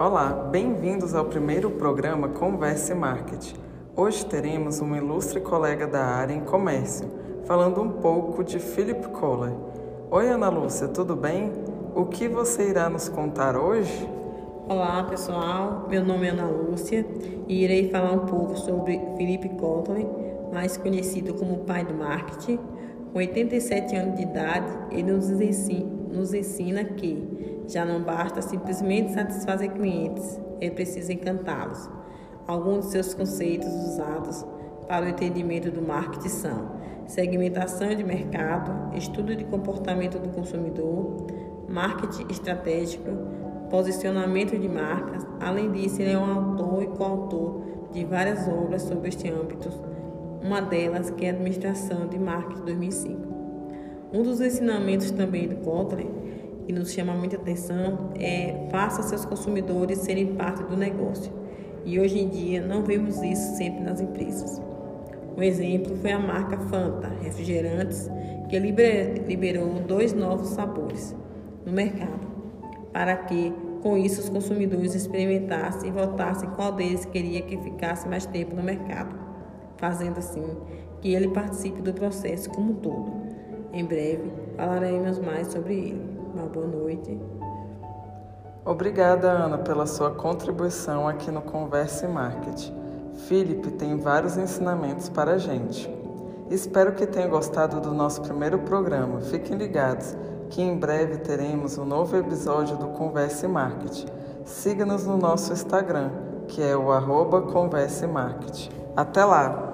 Olá, bem-vindos ao primeiro programa Converse Marketing. Hoje teremos um ilustre colega da área em comércio, falando um pouco de Philip Kohler. Oi, Ana Lúcia, tudo bem? O que você irá nos contar hoje? Olá, pessoal. Meu nome é Ana Lúcia e irei falar um pouco sobre Philip Kohler, mais conhecido como pai do marketing. Com 87 anos de idade, ele nos ensina, nos ensina que já não basta simplesmente satisfazer clientes, é preciso encantá-los. Alguns de seus conceitos usados para o entendimento do marketing são segmentação de mercado, estudo de comportamento do consumidor, marketing estratégico, posicionamento de marcas. Além disso, ele é um autor e coautor de várias obras sobre este âmbito, uma delas que é a Administração de Marketing 2005. Um dos ensinamentos também do Kotler que nos chama muita atenção é faça seus consumidores serem parte do negócio. E hoje em dia não vemos isso sempre nas empresas. Um exemplo foi a marca Fanta Refrigerantes, que liberou dois novos sabores no mercado, para que com isso os consumidores experimentassem e votassem qual deles queria que ficasse mais tempo no mercado, fazendo assim que ele participe do processo como um todo. Em breve falaremos mais sobre ele. Uma boa noite. Obrigada, Ana, pela sua contribuição aqui no Converse Marketing. Felipe tem vários ensinamentos para a gente. Espero que tenham gostado do nosso primeiro programa. Fiquem ligados que em breve teremos um novo episódio do Converse Marketing. Siga-nos no nosso Instagram, que é o arroba Converse Marketing. Até lá!